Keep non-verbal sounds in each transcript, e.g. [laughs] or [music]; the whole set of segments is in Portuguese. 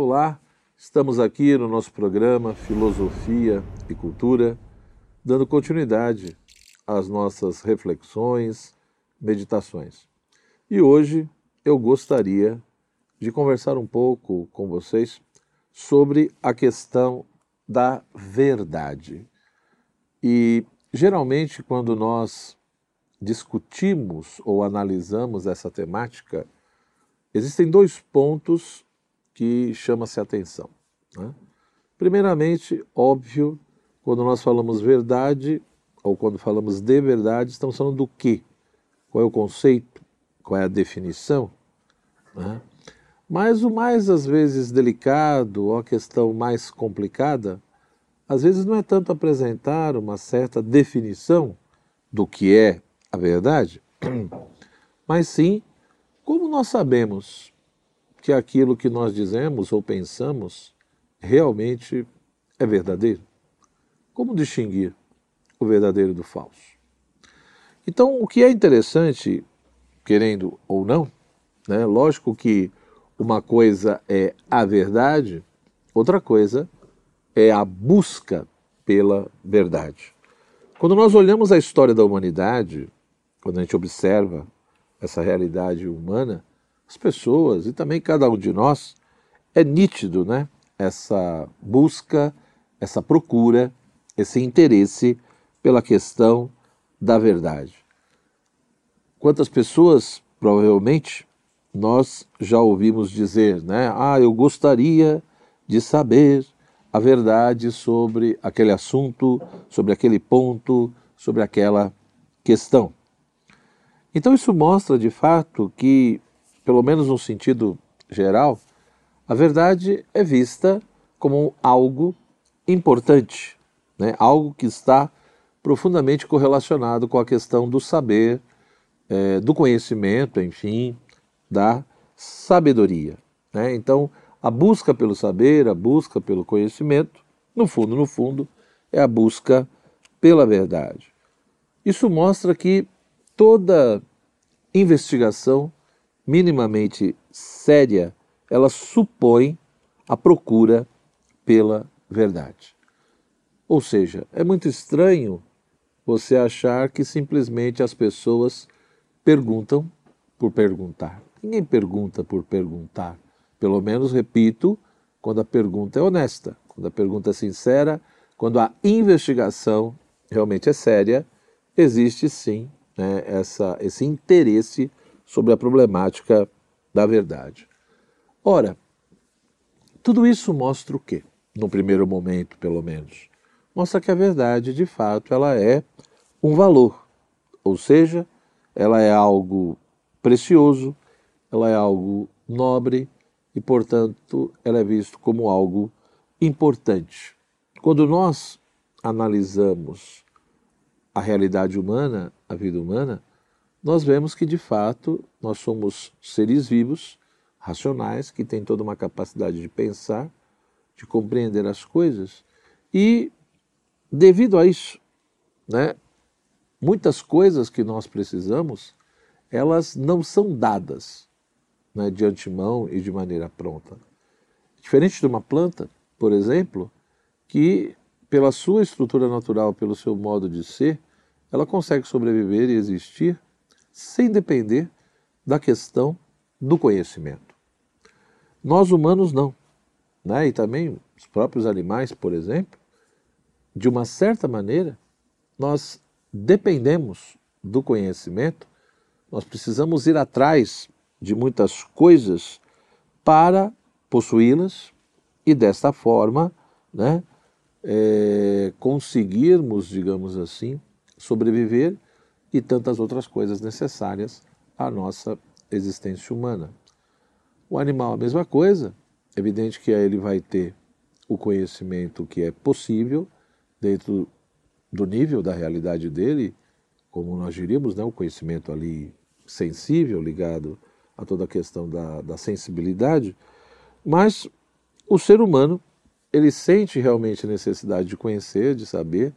Olá, estamos aqui no nosso programa Filosofia e Cultura, dando continuidade às nossas reflexões, meditações. E hoje eu gostaria de conversar um pouco com vocês sobre a questão da verdade. E geralmente, quando nós discutimos ou analisamos essa temática, existem dois pontos que chama-se atenção. Né? Primeiramente, óbvio, quando nós falamos verdade, ou quando falamos de verdade, estamos falando do quê? Qual é o conceito? Qual é a definição? Né? Mas o mais, às vezes, delicado, ou a questão mais complicada, às vezes não é tanto apresentar uma certa definição do que é a verdade, [clears throat] mas sim como nós sabemos que aquilo que nós dizemos ou pensamos realmente é verdadeiro? Como distinguir o verdadeiro do falso? Então, o que é interessante, querendo ou não, né, lógico que uma coisa é a verdade, outra coisa é a busca pela verdade. Quando nós olhamos a história da humanidade, quando a gente observa essa realidade humana, as pessoas e também cada um de nós, é nítido, né? Essa busca, essa procura, esse interesse pela questão da verdade. Quantas pessoas, provavelmente, nós já ouvimos dizer, né? Ah, eu gostaria de saber a verdade sobre aquele assunto, sobre aquele ponto, sobre aquela questão. Então, isso mostra de fato que pelo menos no sentido geral, a verdade é vista como algo importante, né? algo que está profundamente correlacionado com a questão do saber, é, do conhecimento, enfim, da sabedoria. Né? Então, a busca pelo saber, a busca pelo conhecimento, no fundo, no fundo, é a busca pela verdade. Isso mostra que toda investigação minimamente séria, ela supõe a procura pela verdade. Ou seja, é muito estranho você achar que simplesmente as pessoas perguntam por perguntar. Ninguém pergunta por perguntar. Pelo menos, repito, quando a pergunta é honesta, quando a pergunta é sincera, quando a investigação realmente é séria, existe sim né, essa, esse interesse sobre a problemática da verdade. Ora, tudo isso mostra o quê? No primeiro momento, pelo menos. Mostra que a verdade, de fato, ela é um valor, ou seja, ela é algo precioso, ela é algo nobre e, portanto, ela é vista como algo importante. Quando nós analisamos a realidade humana, a vida humana, nós vemos que de fato nós somos seres vivos, racionais, que têm toda uma capacidade de pensar, de compreender as coisas e devido a isso, né, muitas coisas que nós precisamos, elas não são dadas né, de antemão e de maneira pronta. Diferente de uma planta, por exemplo, que pela sua estrutura natural, pelo seu modo de ser, ela consegue sobreviver e existir sem depender da questão do conhecimento. Nós humanos não. Né? E também os próprios animais, por exemplo, de uma certa maneira, nós dependemos do conhecimento, nós precisamos ir atrás de muitas coisas para possuí-las e desta forma né, é, conseguirmos, digamos assim, sobreviver e tantas outras coisas necessárias à nossa existência humana. O animal, a mesma coisa, é evidente que ele vai ter o conhecimento que é possível dentro do nível da realidade dele, como nós diríamos, né, o conhecimento ali sensível, ligado a toda a questão da, da sensibilidade, mas o ser humano, ele sente realmente a necessidade de conhecer, de saber,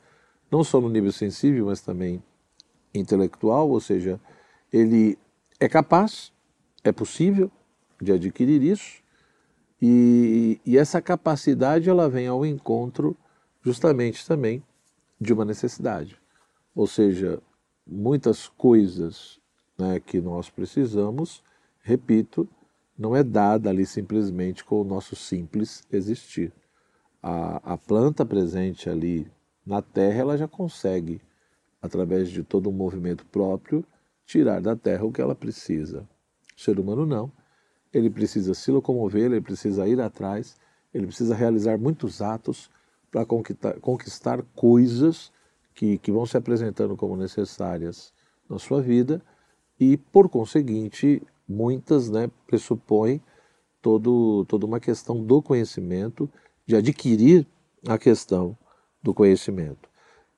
não só no nível sensível, mas também intelectual, ou seja, ele é capaz, é possível de adquirir isso, e e essa capacidade ela vem ao encontro justamente também de uma necessidade. Ou seja, muitas coisas né, que nós precisamos, repito, não é dada ali simplesmente com o nosso simples existir. A, a planta presente ali na terra, ela já consegue, através de todo um movimento próprio, tirar da terra o que ela precisa. O ser humano não. Ele precisa se locomover, ele precisa ir atrás, ele precisa realizar muitos atos para conquistar, conquistar coisas que, que vão se apresentando como necessárias na sua vida e, por conseguinte, muitas né, pressupõem todo, toda uma questão do conhecimento, de adquirir a questão do conhecimento.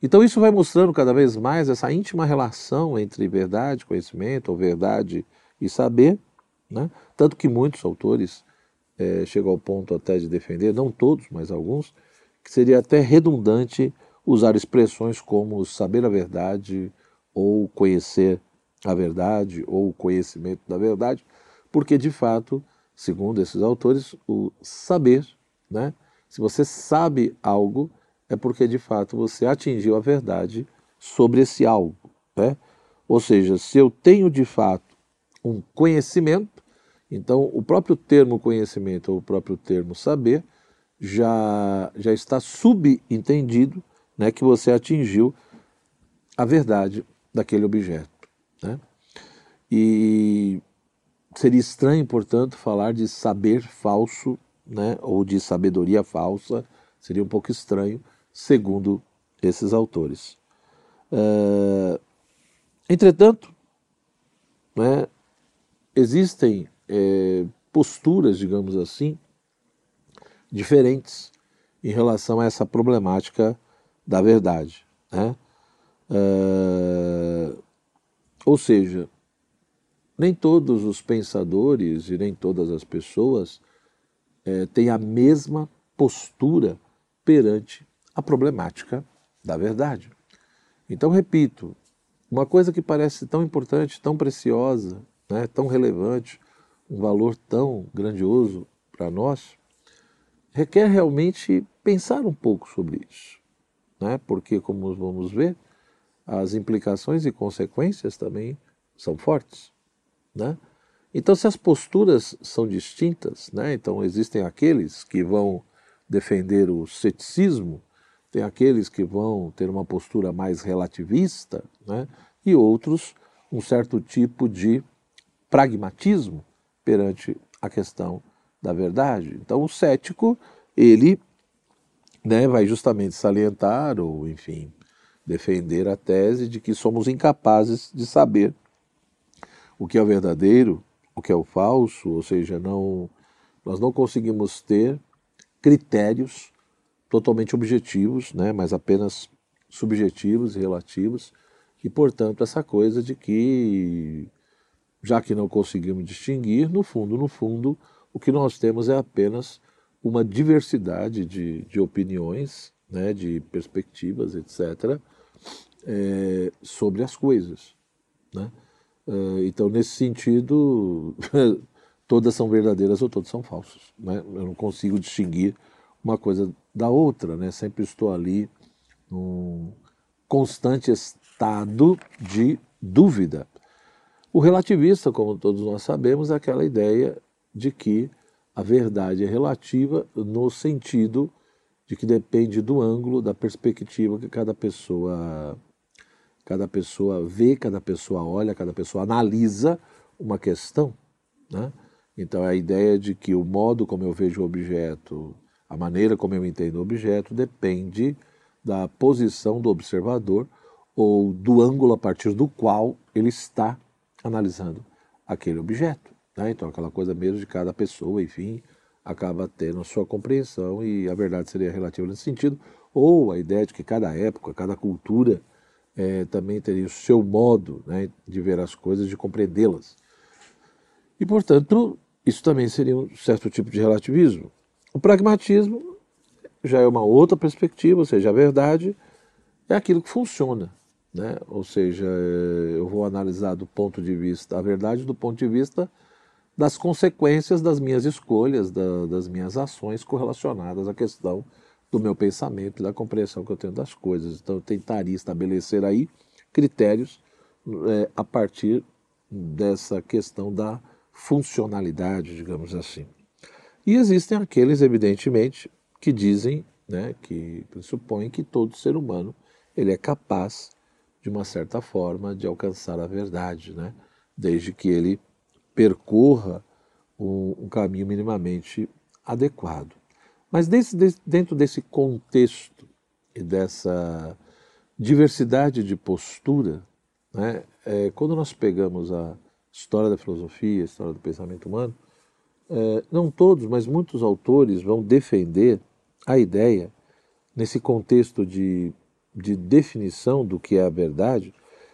Então, isso vai mostrando cada vez mais essa íntima relação entre verdade, conhecimento, ou verdade e saber, né? tanto que muitos autores é, chegam ao ponto até de defender, não todos, mas alguns, que seria até redundante usar expressões como saber a verdade, ou conhecer a verdade, ou conhecimento da verdade, porque de fato, segundo esses autores, o saber, né? se você sabe algo, é porque de fato você atingiu a verdade sobre esse algo. Né? Ou seja, se eu tenho de fato um conhecimento, então o próprio termo conhecimento ou o próprio termo saber já, já está subentendido né, que você atingiu a verdade daquele objeto. Né? E seria estranho, portanto, falar de saber falso né, ou de sabedoria falsa, seria um pouco estranho, segundo esses autores. Uh, entretanto, né, existem é, posturas, digamos assim, diferentes em relação a essa problemática da verdade. Né? Uh, ou seja, nem todos os pensadores e nem todas as pessoas é, têm a mesma postura perante a problemática da verdade. Então, repito, uma coisa que parece tão importante, tão preciosa, né, tão relevante, um valor tão grandioso para nós, requer realmente pensar um pouco sobre isso. Né? Porque, como vamos ver, as implicações e consequências também são fortes. Né? Então, se as posturas são distintas, né? então existem aqueles que vão defender o ceticismo, tem aqueles que vão ter uma postura mais relativista, né? e outros um certo tipo de pragmatismo perante a questão da verdade. Então, o cético, ele né, vai justamente salientar, ou enfim, defender a tese de que somos incapazes de saber o que é o verdadeiro, o que é o falso, ou seja, não, nós não conseguimos ter critérios totalmente objetivos, né, mas apenas subjetivos e relativos, e portanto essa coisa de que já que não conseguimos distinguir, no fundo, no fundo, o que nós temos é apenas uma diversidade de, de opiniões, né, de perspectivas, etc., é, sobre as coisas. Né? É, então, nesse sentido, [laughs] todas são verdadeiras ou todas são falsas. Né? Eu não consigo distinguir coisa da outra, né? sempre estou ali num constante estado de dúvida. O relativista, como todos nós sabemos, é aquela ideia de que a verdade é relativa no sentido de que depende do ângulo, da perspectiva que cada pessoa cada pessoa vê, cada pessoa olha, cada pessoa analisa uma questão. Né? Então, a ideia de que o modo como eu vejo o objeto, a maneira como eu entendo o objeto, depende da posição do observador ou do ângulo a partir do qual ele está analisando aquele objeto. Né? Então, aquela coisa mesmo de cada pessoa, enfim, acaba tendo a sua compreensão e a verdade seria relativa nesse sentido, ou a ideia de que cada época, cada cultura é, também teria o seu modo né, de ver as coisas, de compreendê-las. E, portanto, isso também seria um certo tipo de relativismo. O pragmatismo já é uma outra perspectiva, ou seja, a verdade é aquilo que funciona. Né? Ou seja, eu vou analisar do ponto de vista, a verdade do ponto de vista das consequências das minhas escolhas, da, das minhas ações correlacionadas à questão do meu pensamento e da compreensão que eu tenho das coisas. Então, eu tentaria estabelecer aí critérios é, a partir dessa questão da funcionalidade, digamos assim. E existem aqueles, evidentemente, que dizem, né, que pressupõem que todo ser humano ele é capaz, de uma certa forma, de alcançar a verdade, né, desde que ele percorra um, um caminho minimamente adequado. Mas desse, dentro desse contexto e dessa diversidade de postura, né, é, quando nós pegamos a história da filosofia, a história do pensamento humano, não todos, mas muitos autores vão defender a ideia, nesse contexto de, de definição do que é a verdade,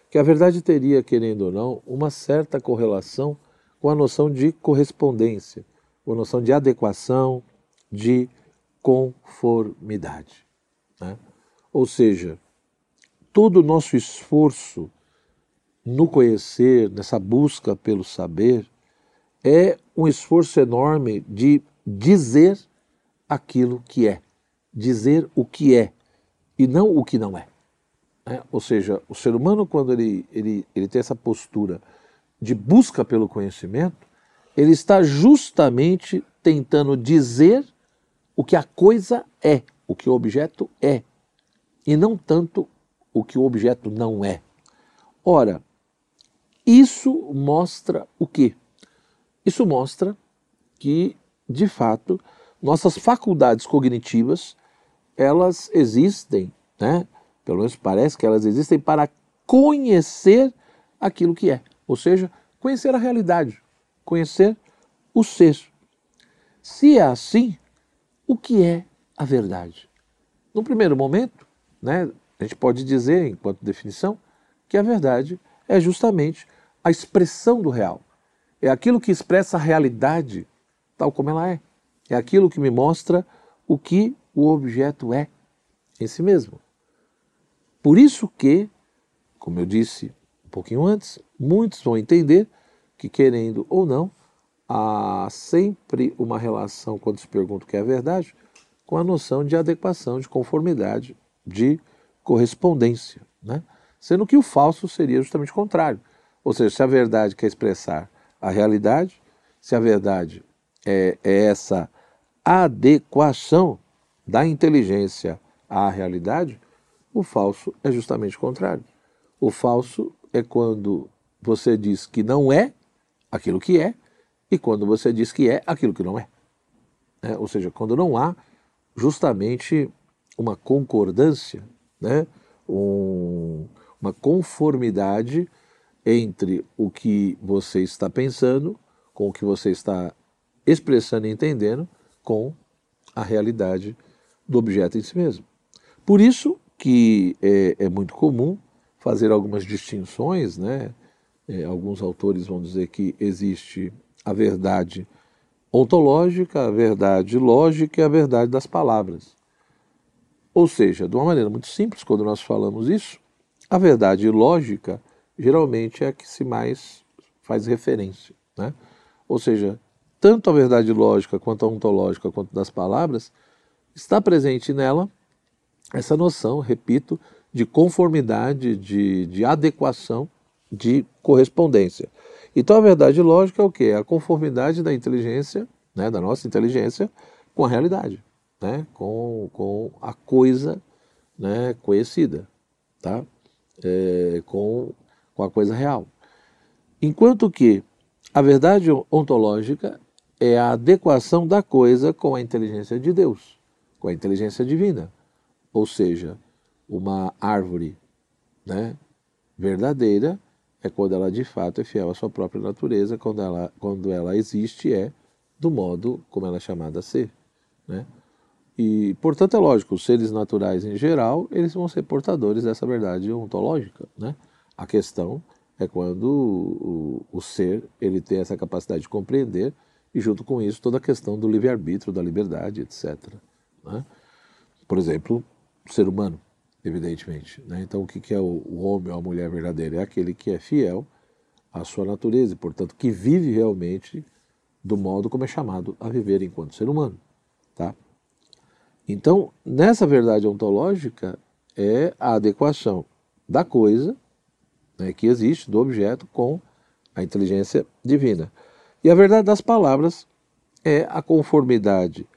que a verdade teria, querendo ou não, uma certa correlação com a noção de correspondência, com a noção de adequação, de conformidade. Né? Ou seja, todo o nosso esforço no conhecer, nessa busca pelo saber, é um esforço enorme de dizer aquilo que é, dizer o que é e não o que não é. é. Ou seja, o ser humano, quando ele, ele, ele tem essa postura de busca pelo conhecimento, ele está justamente tentando dizer o que a coisa é, o que o objeto é, e não tanto o que o objeto não é. Ora, isso mostra o quê? Isso mostra que, de fato, nossas faculdades cognitivas, elas existem, né? Pelo menos parece que elas existem para conhecer aquilo que é, ou seja, conhecer a realidade, conhecer o ser. Se é assim, o que é a verdade? No primeiro momento, né, a gente pode dizer, enquanto definição, que a verdade é justamente a expressão do real. É aquilo que expressa a realidade tal como ela é. É aquilo que me mostra o que o objeto é em si mesmo. Por isso que, como eu disse um pouquinho antes, muitos vão entender que, querendo ou não, há sempre uma relação, quando se pergunta o que é a verdade, com a noção de adequação, de conformidade, de correspondência. Né? Sendo que o falso seria justamente o contrário. Ou seja, se a verdade quer expressar a realidade, se a verdade é, é essa adequação da inteligência à realidade, o falso é justamente o contrário. O falso é quando você diz que não é aquilo que é e quando você diz que é aquilo que não é. é ou seja, quando não há justamente uma concordância, né? Um, uma conformidade entre o que você está pensando, com o que você está expressando e entendendo, com a realidade do objeto em si mesmo. Por isso que é, é muito comum fazer algumas distinções, né? É, alguns autores vão dizer que existe a verdade ontológica, a verdade lógica e a verdade das palavras. Ou seja, de uma maneira muito simples, quando nós falamos isso, a verdade lógica geralmente é a que se mais faz referência. Né? Ou seja, tanto a verdade lógica quanto a ontológica, quanto das palavras, está presente nela essa noção, repito, de conformidade, de, de adequação, de correspondência. Então a verdade lógica é o quê? É a conformidade da inteligência, né, da nossa inteligência, com a realidade, né, com, com a coisa né, conhecida, tá? É, com com a coisa real. Enquanto que a verdade ontológica é a adequação da coisa com a inteligência de Deus, com a inteligência divina. Ou seja, uma árvore né, verdadeira é quando ela de fato é fiel à sua própria natureza, quando ela, quando ela existe é do modo como ela é chamada a ser. Né? E, portanto, é lógico, os seres naturais em geral, eles vão ser portadores dessa verdade ontológica. Né? A questão é quando o, o, ser ele tem essa capacidade de compreender e junto com isso toda a questão do livre-arbítrio, da liberdade, etc. Né? Por exemplo, o ser humano, evidentemente. Né? Então, o que é o, o homem ou a mulher verdadeira? É aquele que é fiel à sua natureza e, portanto, que vive realmente do modo como é chamado a viver enquanto ser humano, tá? Então, nessa verdade ontológica é a adequação da coisa né, que existe, do objeto, com a inteligência divina. E a verdade das palavras é a conformidade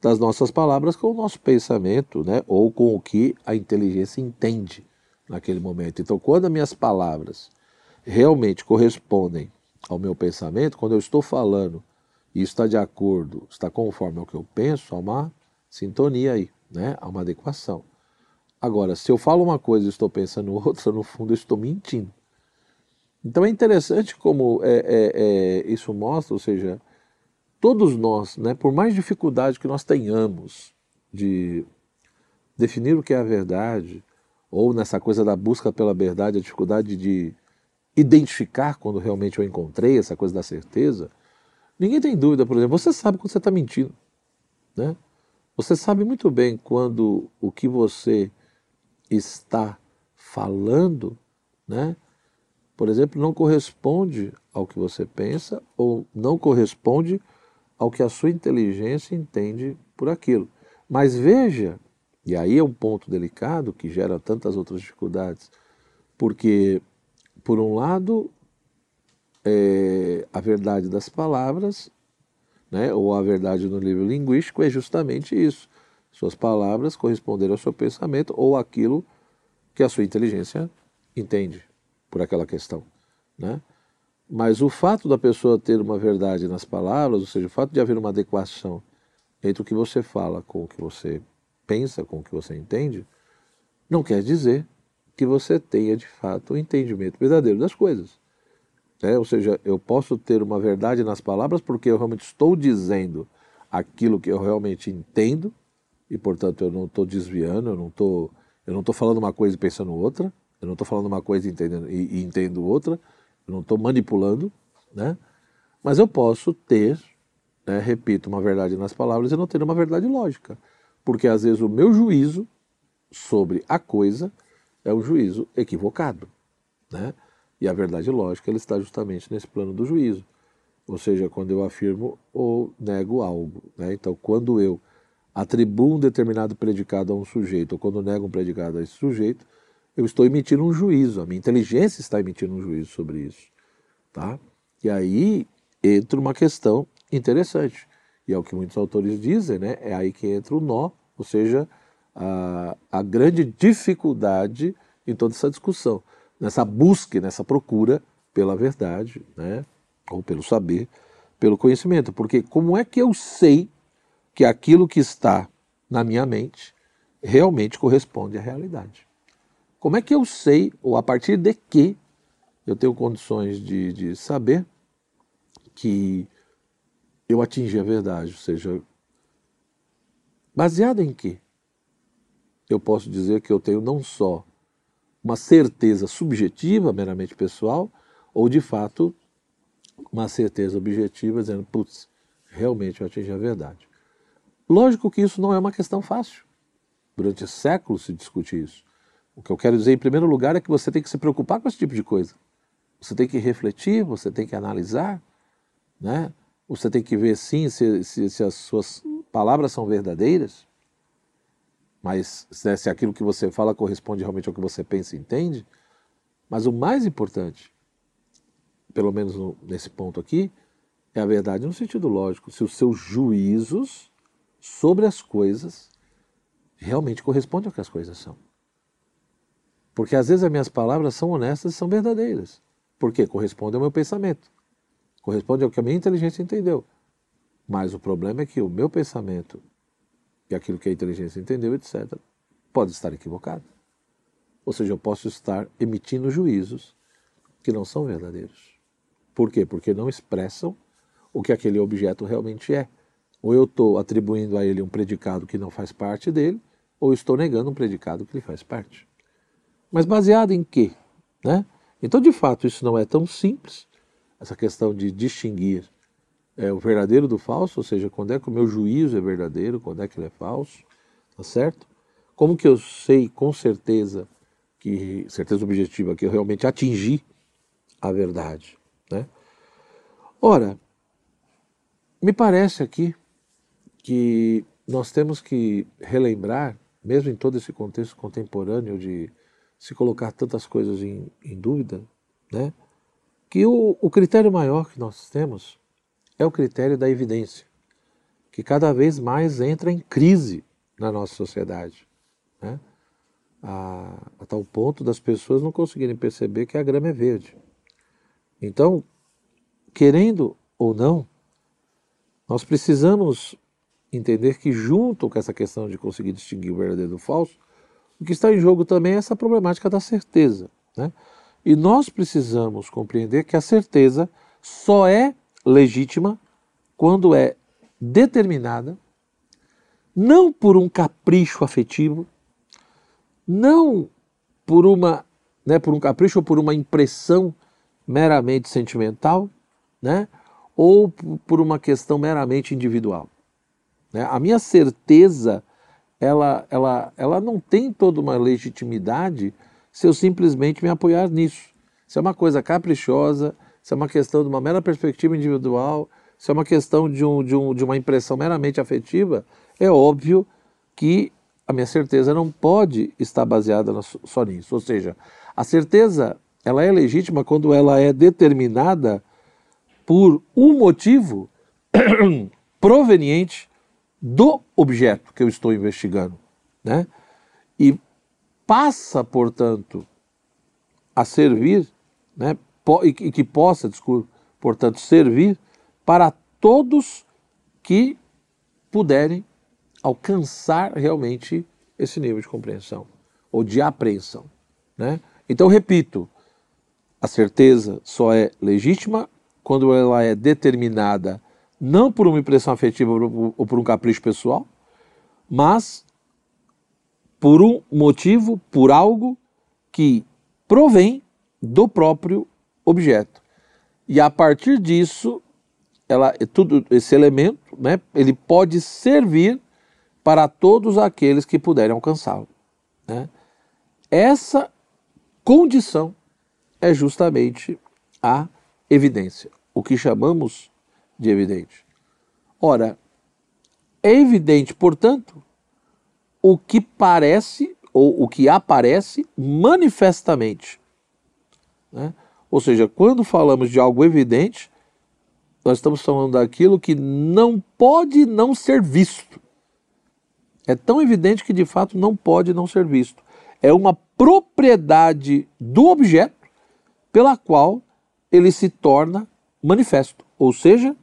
das nossas palavras com o nosso pensamento, né, ou com o que a inteligência entende naquele momento. Então, quando as minhas palavras realmente correspondem ao meu pensamento, quando eu estou falando e está de acordo, está conforme ao que eu penso, há uma sintonia aí, né? há uma adequação. Agora, se eu falo uma coisa e estou pensando [laughs] outra, no fundo eu estou mentindo. Então é interessante como é, é, é, isso mostra, ou seja, todos nós, né, por mais dificuldade que nós tenhamos de definir o que é a verdade, ou nessa coisa da busca pela verdade, a dificuldade de identificar quando realmente eu encontrei essa coisa da certeza, ninguém tem dúvida, por exemplo, você sabe quando você está mentindo. Né? Você sabe muito bem quando o que você está falando, né, por exemplo, não corresponde ao que você pensa ou não corresponde ao que a sua inteligência entende por aquilo. Mas veja, e aí é um ponto delicado que gera tantas outras dificuldades, porque, por um lado, é, a verdade das palavras, né, ou a verdade no livro linguístico, é justamente isso. Suas palavras corresponderem ao seu pensamento ou aquilo que a sua inteligência entende por aquela questão. Né? Mas o fato da pessoa ter uma verdade nas palavras, ou seja, o fato de haver uma adequação entre o que você fala com o que você pensa, com o que você entende, não quer dizer que você tenha de fato o entendimento verdadeiro das coisas. É, ou seja, eu posso ter uma verdade nas palavras porque eu realmente estou dizendo aquilo que eu realmente entendo e, portanto, eu não estou desviando, eu não estou, eu não estou falando uma coisa e pensando outra, eu não estou falando uma coisa e, entendendo, e, e entendo outra, eu não estou manipulando, né? Mas eu posso ter, né, repito, uma verdade nas palavras e não ter uma verdade lógica, porque às vezes o meu juízo sobre a coisa é um juízo equivocado, né? E a verdade lógica ela está justamente nesse plano do juízo, ou seja, quando eu afirmo ou nego algo, né? Então, quando eu atribuo um determinado predicado a um sujeito, ou quando nego um predicado a esse sujeito, eu estou emitindo um juízo, a minha inteligência está emitindo um juízo sobre isso. Tá? E aí entra uma questão interessante, e é o que muitos autores dizem, né? é aí que entra o nó, ou seja, a, a grande dificuldade em toda essa discussão, nessa busca, nessa procura pela verdade, né? ou pelo saber, pelo conhecimento. Porque como é que eu sei que aquilo que está na minha mente realmente corresponde à realidade? Como é que eu sei, ou a partir de que eu tenho condições de, de saber que eu atingi a verdade? Ou seja, baseado em que? Eu posso dizer que eu tenho não só uma certeza subjetiva, meramente pessoal, ou de fato uma certeza objetiva, dizendo, putz, realmente eu atingi a verdade. Lógico que isso não é uma questão fácil. Durante séculos se discute isso. O que eu quero dizer, em primeiro lugar, é que você tem que se preocupar com esse tipo de coisa. Você tem que refletir, você tem que analisar, né? Você tem que ver, sim, se, se, se as suas palavras são verdadeiras, mas né, se aquilo que você fala corresponde realmente ao que você pensa e entende. Mas o mais importante, pelo menos no, nesse ponto aqui, é a verdade no sentido lógico. Se os seus juízos sobre as coisas realmente correspondem ao que as coisas são. Porque às vezes as minhas palavras são honestas e são verdadeiras. Porque corresponde ao meu pensamento. Corresponde ao que a minha inteligência entendeu. Mas o problema é que o meu pensamento e aquilo que a inteligência entendeu, etc., pode estar equivocado. Ou seja, eu posso estar emitindo juízos que não são verdadeiros. Por quê? Porque não expressam o que aquele objeto realmente é. Ou eu estou atribuindo a ele um predicado que não faz parte dele, ou estou negando um predicado que lhe faz parte. Mas baseado em quê? Né? Então, de fato, isso não é tão simples, essa questão de distinguir é, o verdadeiro do falso, ou seja, quando é que o meu juízo é verdadeiro, quando é que ele é falso, tá certo? Como que eu sei com certeza, que certeza objetiva, que eu realmente atingi a verdade, né? Ora, me parece aqui que nós temos que relembrar, mesmo em todo esse contexto contemporâneo de se colocar tantas coisas em, em dúvida, né? que o, o critério maior que nós temos é o critério da evidência, que cada vez mais entra em crise na nossa sociedade. Né? A, a tal ponto das pessoas não conseguirem perceber que a grama é verde. Então, querendo ou não, nós precisamos entender que, junto com essa questão de conseguir distinguir o verdadeiro do falso, o que está em jogo também é essa problemática da certeza. Né? E nós precisamos compreender que a certeza só é legítima quando é determinada, não por um capricho afetivo, não por uma, né, por um capricho ou por uma impressão meramente sentimental, né, ou por uma questão meramente individual. Né? A minha certeza, ela, ela, ela não tem toda uma legitimidade se eu simplesmente me apoiar nisso. Se é uma coisa caprichosa, se é uma questão de uma mera perspectiva individual, se é uma questão de, um, de, um, de uma impressão meramente afetiva, é óbvio que a minha certeza não pode estar baseada só nisso. Ou seja, a certeza ela é legítima quando ela é determinada por um motivo [clears throat] proveniente do objeto que eu estou investigando, né? E passa, portanto, a servir, né? E que possa, desculpa, portanto, servir para todos que puderem alcançar realmente esse nível de compreensão ou de apreensão, né? Então, repito, a certeza só é legítima quando ela é determinada não por uma impressão afetiva ou por um capricho pessoal, mas por um motivo, por algo que provém do próprio objeto. E a partir disso, ela, tudo esse elemento, né, ele pode servir para todos aqueles que puderem alcançá-lo. Né? Essa condição é justamente a evidência, o que chamamos de evidente. Ora, é evidente, portanto, o que parece ou o que aparece manifestamente. Né? Ou seja, quando falamos de algo evidente, nós estamos falando daquilo que não pode não ser visto. É tão evidente que de fato não pode não ser visto. É uma propriedade do objeto pela qual ele se torna manifesto. Ou seja,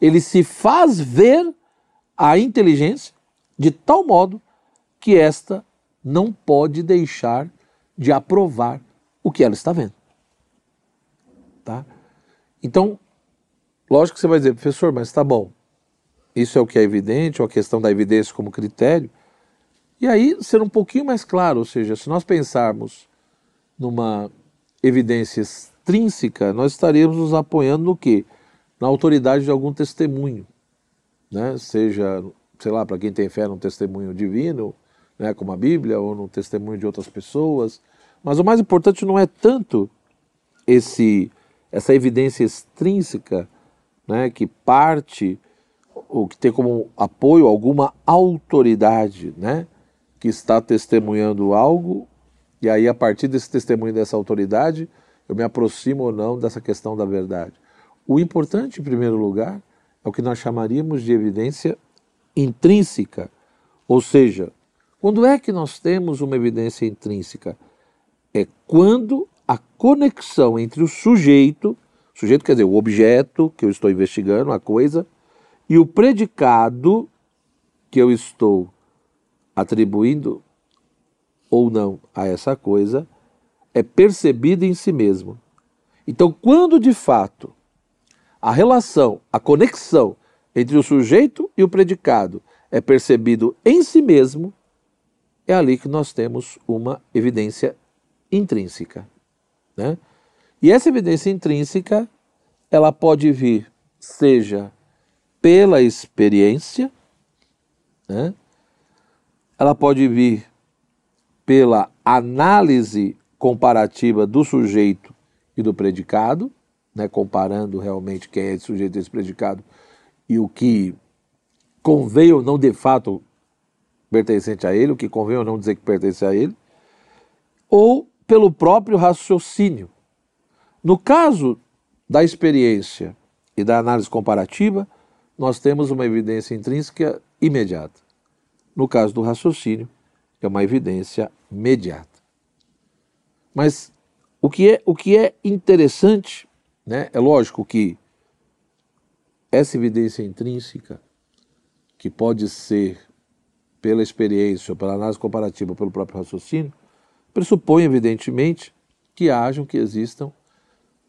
ele se faz ver a inteligência de tal modo que esta não pode deixar de aprovar o que ela está vendo. Tá? Então, lógico que você vai dizer, professor, mas está bom. Isso é o que é evidente, ou a questão da evidência como critério. E aí, ser um pouquinho mais claro, ou seja, se nós pensarmos numa evidência extrínseca, nós estaríamos nos apoiando no quê? Na autoridade de algum testemunho, né? seja, sei lá, para quem tem fé num testemunho divino, né, como a Bíblia, ou no testemunho de outras pessoas. Mas o mais importante não é tanto esse essa evidência extrínseca, né, que parte ou que tem como apoio alguma autoridade, né, que está testemunhando algo, e aí a partir desse testemunho dessa autoridade, eu me aproximo ou não dessa questão da verdade. O importante, em primeiro lugar, é o que nós chamaríamos de evidência intrínseca. Ou seja, quando é que nós temos uma evidência intrínseca? É quando a conexão entre o sujeito, sujeito quer dizer o objeto que eu estou investigando, a coisa, e o predicado que eu estou atribuindo ou não a essa coisa, é percebida em si mesmo. Então, quando de fato a relação, a conexão entre o sujeito e o predicado é percebido em si mesmo, é ali que nós temos uma evidência intrínseca. Né? E essa evidência intrínseca, ela pode vir, seja pela experiência, né? ela pode vir pela análise comparativa do sujeito e do predicado, né, comparando realmente quem é esse sujeito esse predicado e o que convém ou não de fato pertencente a ele, o que convém ou não dizer que pertence a ele, ou pelo próprio raciocínio. No caso da experiência e da análise comparativa, nós temos uma evidência intrínseca imediata. No caso do raciocínio, é uma evidência imediata. Mas o que é, o que é interessante, né, é lógico que essa evidência intrínseca, que pode ser pela experiência, pela análise comparativa, pelo próprio raciocínio, pressupõe, evidentemente, que hajam, que existam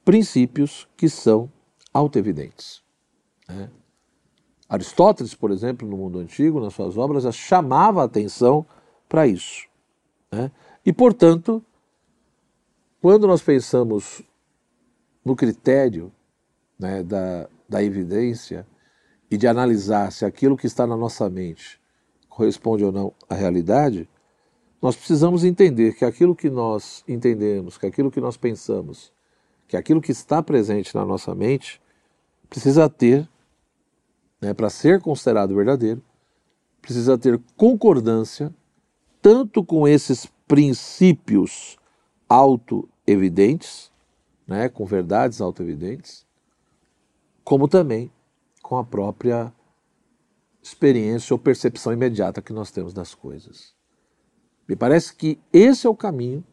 princípios que são autoevidentes. Né? Aristóteles, por exemplo, no mundo antigo, nas suas obras, já chamava a atenção para isso. Né? E, portanto, quando nós pensamos no critério né, da, da evidência e de analisar se aquilo que está na nossa mente corresponde ou não à realidade, nós precisamos entender que aquilo que nós entendemos, que aquilo que nós pensamos, que aquilo que está presente na nossa mente, precisa ter, né, para ser considerado verdadeiro, precisa ter concordância tanto com esses princípios auto-evidentes, né, com verdades auto-evidentes, como também com a própria experiência ou percepção imediata que nós temos das coisas. Me parece que esse é o caminho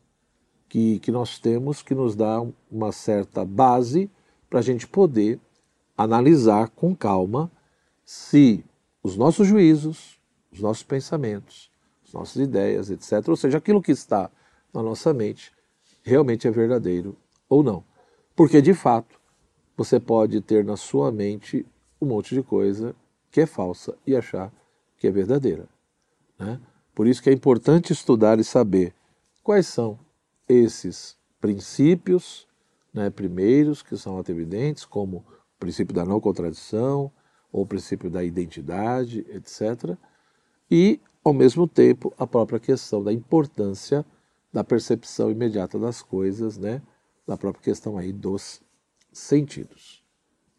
que, que nós temos que nos dá uma certa base para a gente poder analisar com calma se os nossos juízos, os nossos pensamentos, as nossas ideias, etc., ou seja, aquilo que está na nossa mente, realmente é verdadeiro ou não. Porque, de fato, você pode ter na sua mente um monte de coisa que é falsa e achar que é verdadeira. Né? Por isso que é importante estudar e saber quais são esses princípios né, primeiros, que são evidentes, como o princípio da não contradição, ou o princípio da identidade, etc. E, ao mesmo tempo, a própria questão da importância da percepção imediata das coisas, né? Da própria questão aí dos sentidos,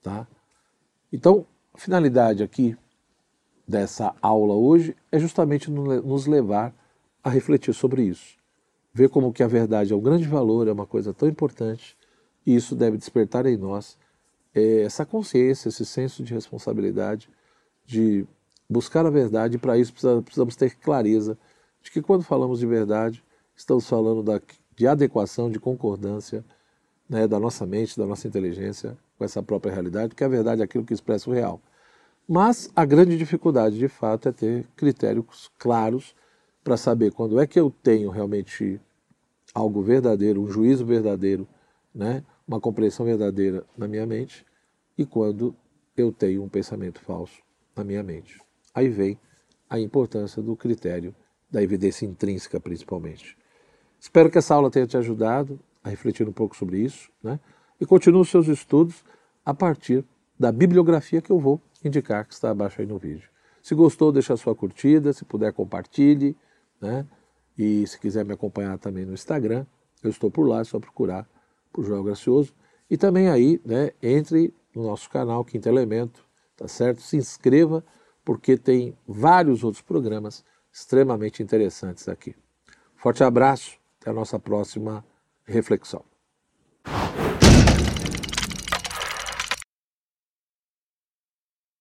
tá? Então, a finalidade aqui dessa aula hoje é justamente nos levar a refletir sobre isso. Ver como que a verdade é um grande valor, é uma coisa tão importante, e isso deve despertar em nós é, essa consciência, esse senso de responsabilidade de buscar a verdade, e para isso precisamos ter clareza de que quando falamos de verdade, estamos falando da, de adequação, de concordância né, da nossa mente, da nossa inteligência com essa própria realidade, porque a verdade é aquilo que expressa o real. Mas a grande dificuldade, de fato, é ter critérios claros para saber quando é que eu tenho realmente algo verdadeiro, um juízo verdadeiro, né, uma compreensão verdadeira na minha mente e quando eu tenho um pensamento falso na minha mente. Aí vem a importância do critério da evidência intrínseca, principalmente. Espero que essa aula tenha te ajudado a refletir um pouco sobre isso, né? E continue os seus estudos a partir da bibliografia que eu vou indicar, que está abaixo aí no vídeo. Se gostou, deixa a sua curtida, se puder, compartilhe, né? E se quiser me acompanhar também no Instagram, eu estou por lá, é só procurar por Joel Gracioso. E também aí, né, entre no nosso canal Quinto Elemento, tá certo? Se inscreva, porque tem vários outros programas extremamente interessantes aqui. Forte abraço até a nossa próxima reflexão.